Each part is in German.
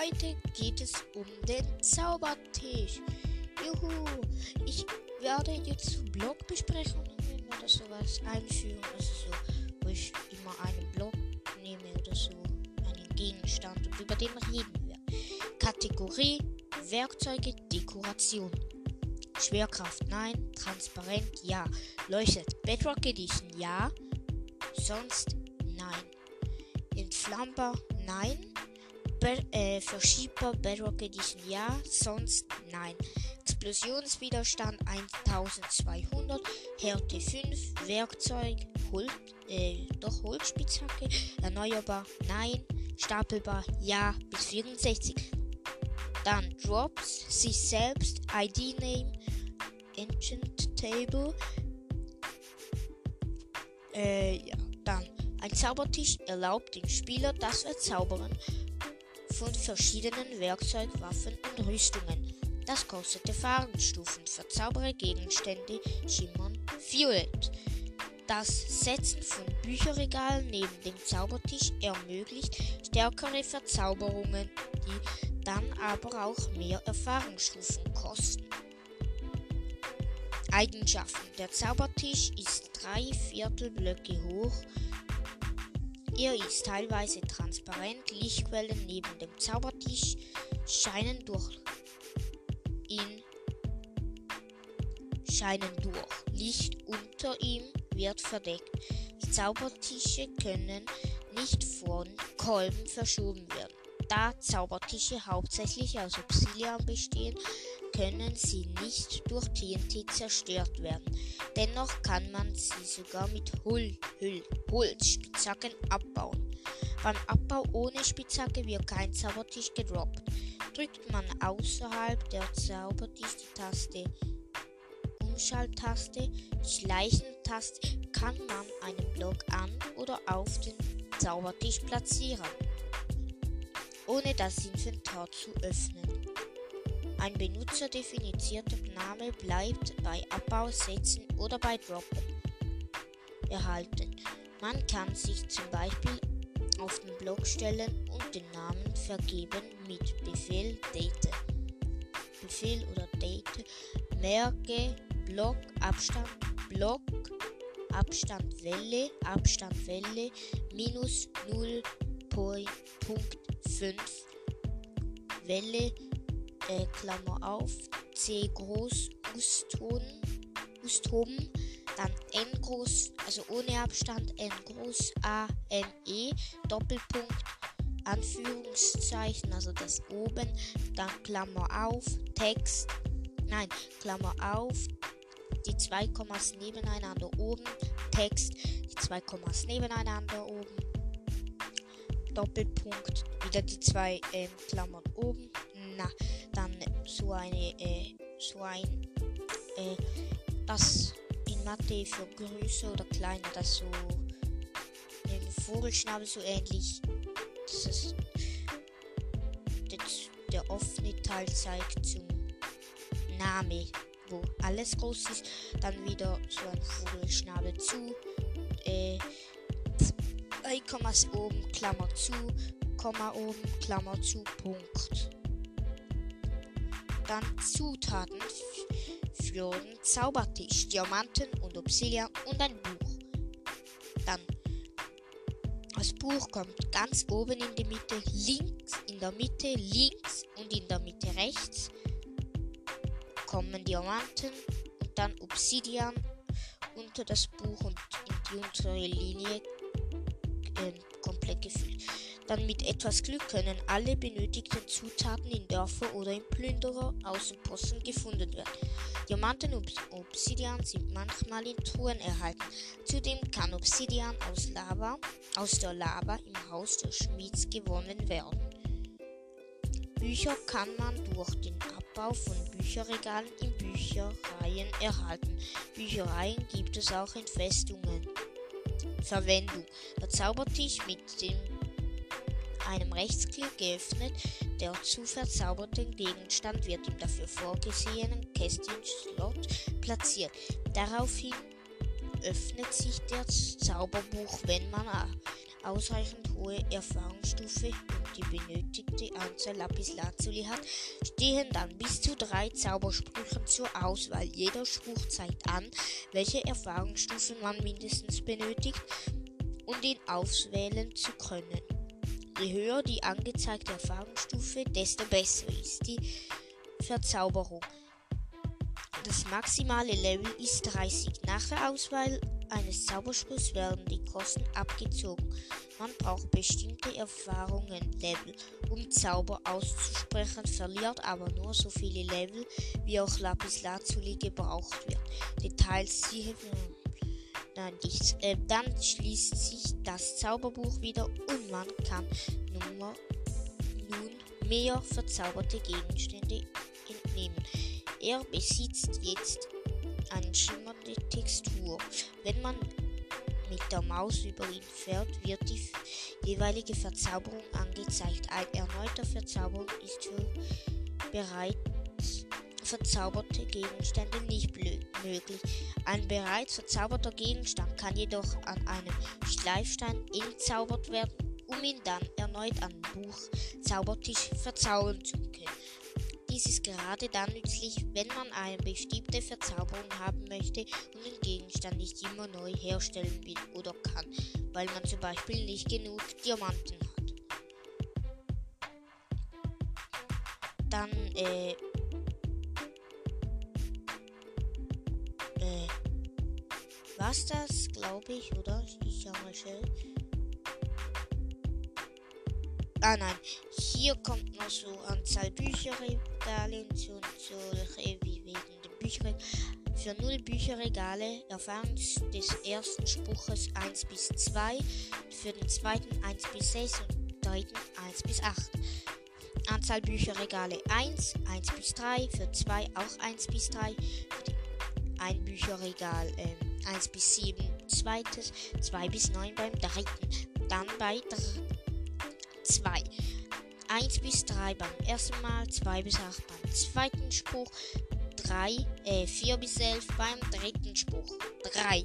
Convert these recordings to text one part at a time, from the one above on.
Heute geht es um den Zaubertisch. Juhu, ich werde jetzt Blogbesprechungen oder sowas einführen. Also so, wo ich immer einen Blog nehme oder so, einen Gegenstand und über den reden wir. Kategorie Werkzeuge Dekoration. Schwerkraft nein, transparent ja, leuchtet Bedrock Edition ja, sonst nein. Entflammbar nein, Be äh, verschiebbar Bedrock Edition ja, sonst nein. Explosionswiderstand 1200, Härte 5, Werkzeug, Holz, äh, doch Holzspitzhacke, erneuerbar nein, stapelbar ja bis 64. Dann Drops, sich selbst, ID Name, Enchant Table. Äh, ja, dann ein Zaubertisch erlaubt dem Spieler das Verzaubern von verschiedenen Werkzeugwaffen und Rüstungen. Das kostet Erfahrungsstufen. Verzaubere Gegenstände schimmern violett. Das Setzen von Bücherregalen neben dem Zaubertisch ermöglicht stärkere Verzauberungen, die dann aber auch mehr Erfahrungsstufen kosten. Eigenschaften. Der Zaubertisch ist drei Viertelblöcke hoch er ist teilweise transparent. Lichtquellen neben dem Zaubertisch scheinen durch ihn scheinen durch. Licht unter ihm wird verdeckt. Zaubertische können nicht von Kolben verschoben werden. Da Zaubertische hauptsächlich aus Obsidian bestehen, können sie nicht durch TNT zerstört werden. Dennoch kann man sie sogar mit Hul Hul Holzspitzhacken abbauen. Beim Abbau ohne Spitzhacke wird kein Zaubertisch gedroppt. Drückt man außerhalb der Zaubertisch die Taste Umschalttaste, Schleichentaste, kann man einen Block an oder auf den Zaubertisch platzieren, ohne das Inventar zu öffnen. Ein benutzerdefinierter Name bleibt bei Abbau, Setzen oder bei Droppen erhalten. Man kann sich zum Beispiel auf den Block stellen und den Namen vergeben mit Befehl Date. Befehl oder Date. Merke Block Abstand Block Abstand Welle Abstand Welle minus 0.5 Welle äh, Klammer auf, C groß, Ustonen, Ustoben, dann N groß, also ohne Abstand, N groß, A, N, E, Doppelpunkt, Anführungszeichen, also das oben, dann Klammer auf, Text, nein, Klammer auf, die zwei Kommas nebeneinander oben, Text, die zwei Kommas nebeneinander oben, Doppelpunkt, wieder die zwei äh, Klammern oben, na, dann so eine, äh, so ein, äh, das in Mathe für größer oder kleiner, das so den Vogelschnabel so ähnlich, das ist das, der offene Teil zeigt zum Name, wo alles groß ist, dann wieder so ein Vogelschnabel zu, äh, drei Kommas oben, Klammer zu, Komma oben, Klammer zu, Punkt. Dann Zutaten für den Zaubertisch, Diamanten und Obsidian und ein Buch. Dann das Buch kommt ganz oben in die Mitte, links, in der Mitte links und in der Mitte rechts kommen Diamanten und dann Obsidian unter das Buch und in die untere Linie äh, komplett gefüllt. Dann mit etwas Glück können alle benötigten Zutaten in Dörfer oder in Plünderer Außenposten gefunden werden. Diamanten und Obsidian sind manchmal in Truhen erhalten. Zudem kann Obsidian aus Lava, aus der Lava im Haus des Schmieds gewonnen werden. Bücher kann man durch den Abbau von Bücherregalen in Büchereien erhalten. Büchereien gibt es auch in Festungen. Verwendung. Der Zaubertisch mit dem einem Rechtsklick geöffnet. Der zu verzauberte Gegenstand wird im dafür vorgesehenen Kästchen-Slot platziert. Daraufhin öffnet sich das Zauberbuch, wenn man ausreichend hohe Erfahrungsstufe und die benötigte Anzahl Lapislazuli hat, stehen dann bis zu drei Zaubersprüchen zur Auswahl. Jeder Spruch zeigt an, welche Erfahrungsstufe man mindestens benötigt, um ihn auswählen zu können. Je höher die angezeigte Erfahrungsstufe, desto besser ist die Verzauberung. Das maximale Level ist 30. Nach der Auswahl eines Zauberspruchs werden die Kosten abgezogen. Man braucht bestimmte Erfahrungen Level, um Zauber auszusprechen, verliert aber nur so viele Level, wie auch Lapis Lazuli gebraucht wird. Details siehe Nein, nichts. Äh, dann schließt sich das Zauberbuch wieder und man kann Nummer, nun mehr verzauberte Gegenstände entnehmen. Er besitzt jetzt eine schimmernde Textur. Wenn man mit der Maus über ihn fährt, wird die jeweilige Verzauberung angezeigt. Ein erneuter Verzauberung ist für bereits verzauberte Gegenstände nicht möglich. Ein bereits verzauberter Gegenstand kann jedoch an einem Schleifstein entzaubert werden, um ihn dann erneut an Buch Zaubertisch verzaubern zu können. Dies ist gerade dann nützlich, wenn man eine bestimmte Verzauberung haben möchte und den Gegenstand nicht immer neu herstellen will oder kann, weil man zum Beispiel nicht genug Diamanten hat. Dann, äh, äh, was das, glaube ich, oder? Ich schau mal schnell. Ah nein, hier kommt noch so Anzahl Bücherregale solche wie wegen den Büchern. Für 0 Bücherregale Erfahrung des ersten Spruches 1 bis 2, für den zweiten 1 bis 6 und dritten 1 bis 8. Anzahl Bücherregale 1, 1 bis 3, für 2 auch 1 bis 3, ein Bücherregal äh, 1 bis 7, zweites 2 bis 9 beim dritten, dann bei 3 2. 1 bis 3 beim ersten Mal, 2 bis 8 beim zweiten Spruch, 3, äh, 4 bis 11 beim dritten Spruch, 3.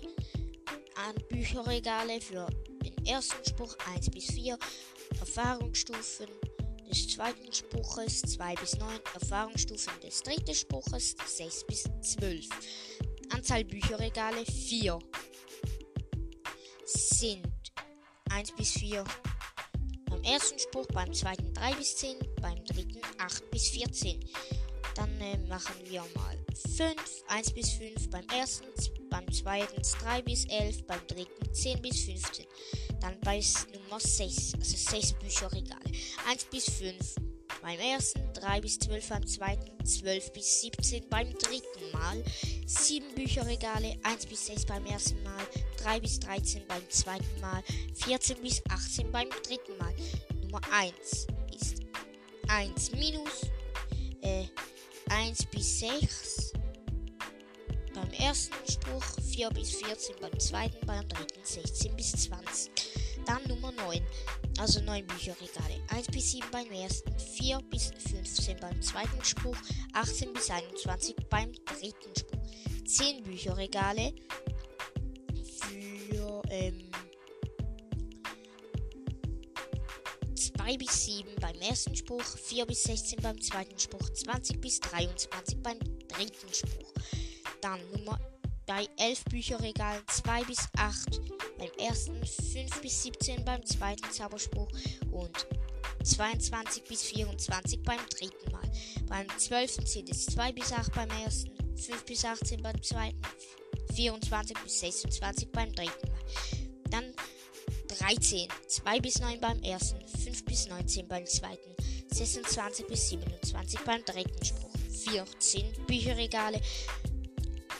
An Bücherregale für den ersten Spruch 1 bis 4, Erfahrungsstufen des zweiten Spruches 2 bis 9, Erfahrungsstufen des dritten Spruches 6 bis 12. Anzahl Bücherregale 4 sind 1 bis 4 ersten Spruch, beim zweiten 3 bis 10, beim dritten 8 bis 14. Dann äh, machen wir mal 5, 1 bis 5 beim ersten, beim zweiten 3 bis 11, beim dritten 10 bis 15. Dann bei Nummer 6, also 6 Bücherregale. 1 bis 5 beim ersten, 3 bis 12 beim zweiten, 12 bis 17 beim dritten Mal, 7 Bücherregale, 1 bis 6 beim ersten Mal, 3 bis 13 beim zweiten Mal, 14 bis 18 beim dritten Mal. Nummer 1 ist 1 minus äh, 1 bis 6 beim ersten Spruch, 4 bis 14 beim zweiten, beim dritten 16 bis 20. Dann Nummer 9, also 9 Bücherregale. 1 bis 7 beim ersten, 4 bis 15 beim zweiten Spruch, 18 bis 21 beim dritten Spruch. 10 Bücherregale für ähm, 2 bis 7 beim ersten Spruch, 4 bis 16 beim zweiten Spruch, 20 bis 23 beim dritten Spruch. Dann Nummer bei 11 Bücherregalen 2 bis 8 beim ersten, 5 bis 17 beim zweiten Zauberspruch und 22 bis 24 beim dritten Mal. Beim 12. sind es 2 bis 8 beim ersten, 5 bis 18 beim zweiten, 24 bis 26 beim dritten Mal. Dann 13, 2 bis 9 beim ersten, 5 bis 19 beim zweiten, 26 bis 27 beim dritten Spruch, 14 Bücherregale,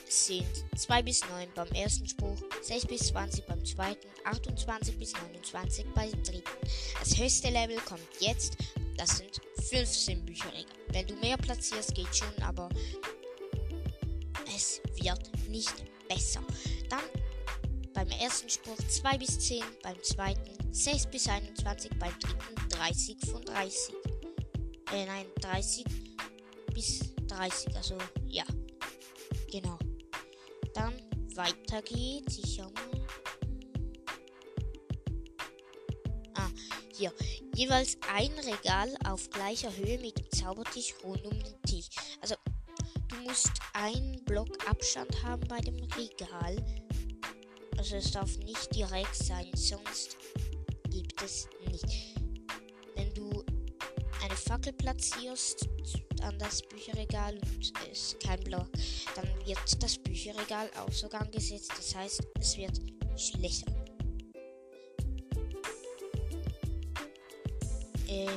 sind 2 bis 9 beim ersten Spruch, 6 bis 20 beim zweiten, 28 bis 29 beim dritten. Das höchste Level kommt jetzt, das sind 15 Bücherregale. Wenn du mehr platzierst, geht schon, aber es wird nicht besser. Dann beim ersten Spruch 2 bis 10, beim zweiten 6 bis 21, beim dritten 30 von 30. Äh, nein, 30 bis 30, also ja. Genau. Dann weiter geht's. Ich schau mal. Hier, jeweils ein Regal auf gleicher Höhe mit dem Zaubertisch rund um den Tisch. Also, du musst einen Block Abstand haben bei dem Regal. Also, es darf nicht direkt sein, sonst gibt es nicht. Wenn du eine Fackel platzierst an das Bücherregal und ist kein Block, dann wird das Bücherregal außer Gang gesetzt. Das heißt, es wird schlechter. Äh,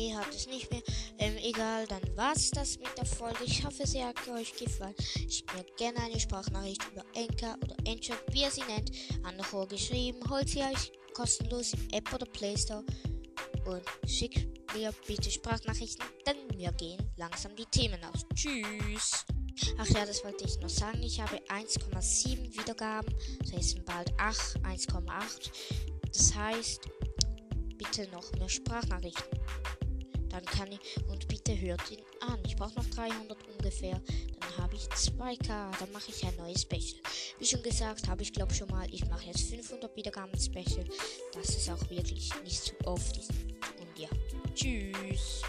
Nee, hat es nicht mehr. Ähm, egal, dann war's das mit der Folge. Ich hoffe, sie hat euch gefallen. Schickt mir gerne eine Sprachnachricht über Enka oder Enchant, wie ihr sie nennt, an Anno geschrieben. Holt sie euch kostenlos im App oder Play Store und schickt mir bitte Sprachnachrichten, denn wir gehen langsam die Themen aus. Tschüss! Ach ja, das wollte ich noch sagen. Ich habe 1,7 Wiedergaben. Das heißt bald 8, 1,8. Das heißt, bitte noch mehr Sprachnachrichten. Dann kann ich. Und bitte hört ihn an. Ich brauche noch 300 ungefähr. Dann habe ich 2K. Dann mache ich ein neues Special. Wie schon gesagt, habe ich glaube schon mal. Ich mache jetzt 500 Wiedergaben Special. Dass es auch wirklich nicht zu oft ist. Und ja. Tschüss.